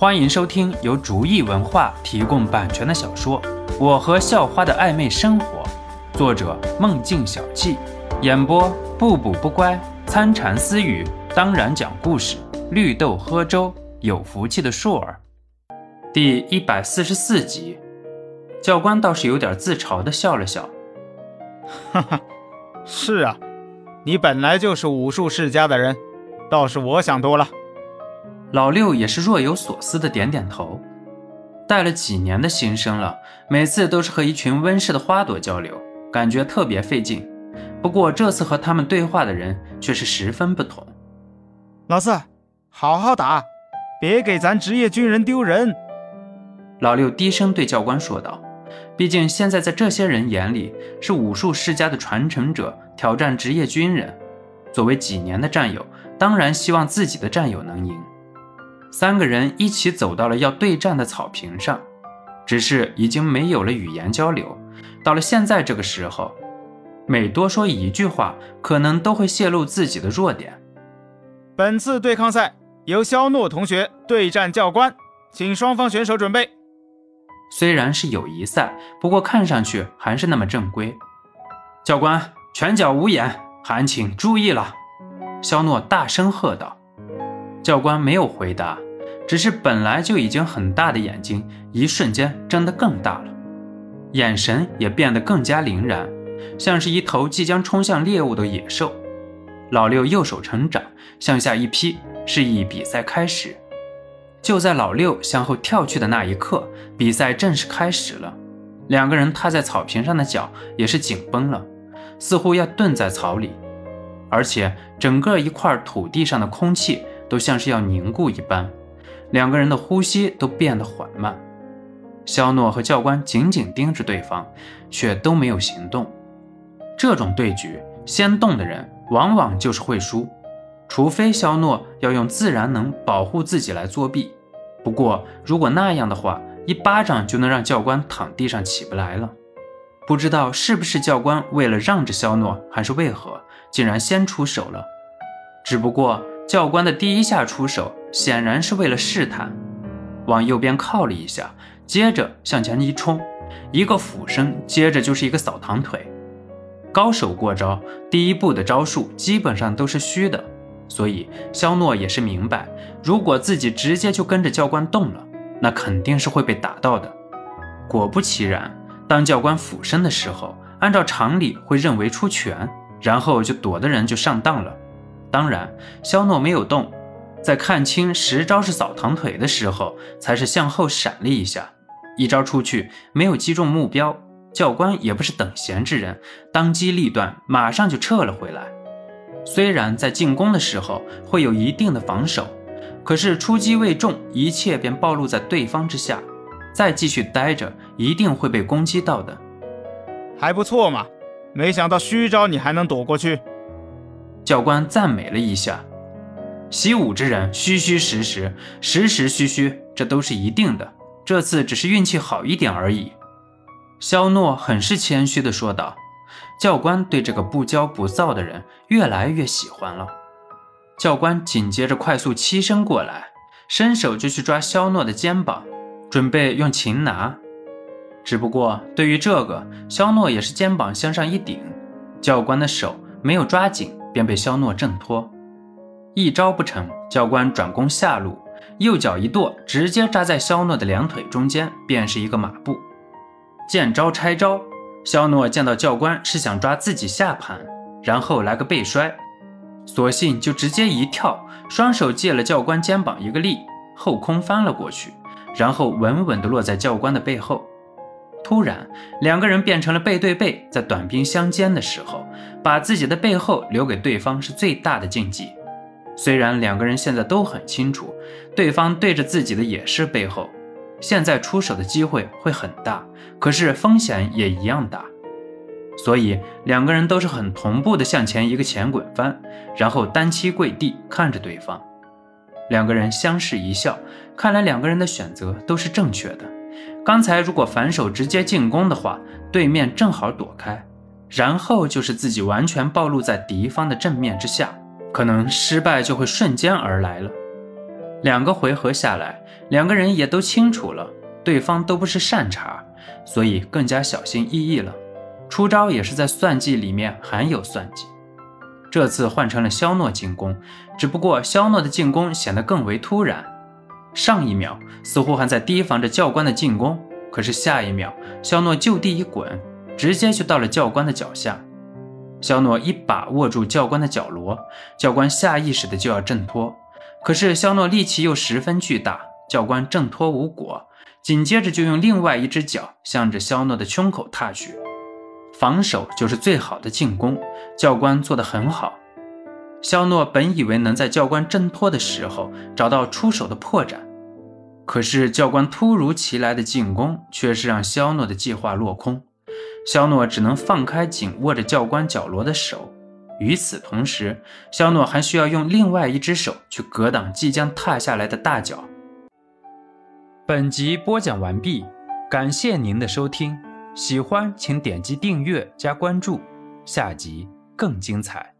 欢迎收听由竹意文化提供版权的小说《我和校花的暧昧生活》，作者梦境小憩，演播不补不乖、参禅私语，当然讲故事，绿豆喝粥，有福气的硕儿。第一百四十四集，教官倒是有点自嘲的笑了笑，哈哈，是啊，你本来就是武术世家的人，倒是我想多了。老六也是若有所思的点点头。带了几年的新生了，每次都是和一群温室的花朵交流，感觉特别费劲。不过这次和他们对话的人却是十分不同。老四，好好打，别给咱职业军人丢人。老六低声对教官说道：“毕竟现在在这些人眼里，是武术世家的传承者挑战职业军人。作为几年的战友，当然希望自己的战友能赢。”三个人一起走到了要对战的草坪上，只是已经没有了语言交流。到了现在这个时候，每多说一句话，可能都会泄露自己的弱点。本次对抗赛由肖诺同学对战教官，请双方选手准备。虽然是友谊赛，不过看上去还是那么正规。教官，拳脚无眼，还请注意了！肖诺大声喝道。教官没有回答，只是本来就已经很大的眼睛，一瞬间睁得更大了，眼神也变得更加凌然，像是一头即将冲向猎物的野兽。老六右手成掌，向下一劈，示意比赛开始。就在老六向后跳去的那一刻，比赛正式开始了。两个人踏在草坪上的脚也是紧绷了，似乎要顿在草里，而且整个一块土地上的空气。都像是要凝固一般，两个人的呼吸都变得缓慢。肖诺和教官紧紧盯着对方，却都没有行动。这种对局，先动的人往往就是会输，除非肖诺要用自然能保护自己来作弊。不过，如果那样的话，一巴掌就能让教官躺地上起不来了。不知道是不是教官为了让着肖诺，还是为何，竟然先出手了。只不过。教官的第一下出手，显然是为了试探，往右边靠了一下，接着向前一冲，一个俯身，接着就是一个扫堂腿。高手过招，第一步的招数基本上都是虚的，所以肖诺也是明白，如果自己直接就跟着教官动了，那肯定是会被打到的。果不其然，当教官俯身的时候，按照常理会认为出拳，然后就躲的人就上当了。当然，肖诺没有动，在看清十招是扫堂腿的时候，才是向后闪了一下，一招出去没有击中目标。教官也不是等闲之人，当机立断，马上就撤了回来。虽然在进攻的时候会有一定的防守，可是出击未中，一切便暴露在对方之下。再继续待着，一定会被攻击到的。还不错嘛，没想到虚招你还能躲过去。教官赞美了一下，习武之人虚虚实实，实实虚虚，这都是一定的。这次只是运气好一点而已。肖诺很是谦虚地说道。教官对这个不骄不躁的人越来越喜欢了。教官紧接着快速欺身过来，伸手就去抓肖诺的肩膀，准备用擒拿。只不过对于这个，肖诺也是肩膀向上一顶，教官的手没有抓紧。便被肖诺挣脱，一招不成，教官转攻下路，右脚一跺，直接扎在肖诺的两腿中间，便是一个马步。见招拆招，肖诺见到教官是想抓自己下盘，然后来个背摔，索性就直接一跳，双手借了教官肩膀一个力，后空翻了过去，然后稳稳地落在教官的背后。突然，两个人变成了背对背，在短兵相接的时候，把自己的背后留给对方是最大的禁忌。虽然两个人现在都很清楚，对方对着自己的也是背后，现在出手的机会会很大，可是风险也一样大。所以两个人都是很同步的向前一个前滚翻，然后单膝跪地看着对方。两个人相视一笑，看来两个人的选择都是正确的。刚才如果反手直接进攻的话，对面正好躲开，然后就是自己完全暴露在敌方的正面之下，可能失败就会瞬间而来了。两个回合下来，两个人也都清楚了，对方都不是善茬，所以更加小心翼翼了。出招也是在算计里面含有算计。这次换成了肖诺进攻，只不过肖诺的进攻显得更为突然。上一秒似乎还在提防着教官的进攻，可是下一秒，肖诺就地一滚，直接就到了教官的脚下。肖诺一把握住教官的脚踝，教官下意识的就要挣脱，可是肖诺力气又十分巨大，教官挣脱无果，紧接着就用另外一只脚向着肖诺的胸口踏去。防守就是最好的进攻，教官做得很好。肖诺本以为能在教官挣脱的时候找到出手的破绽，可是教官突如其来的进攻却是让肖诺的计划落空。肖诺只能放开紧握着教官脚踝的手，与此同时，肖诺还需要用另外一只手去格挡即将踏下来的大脚。本集播讲完毕，感谢您的收听。喜欢请点击订阅加关注，下集更精彩。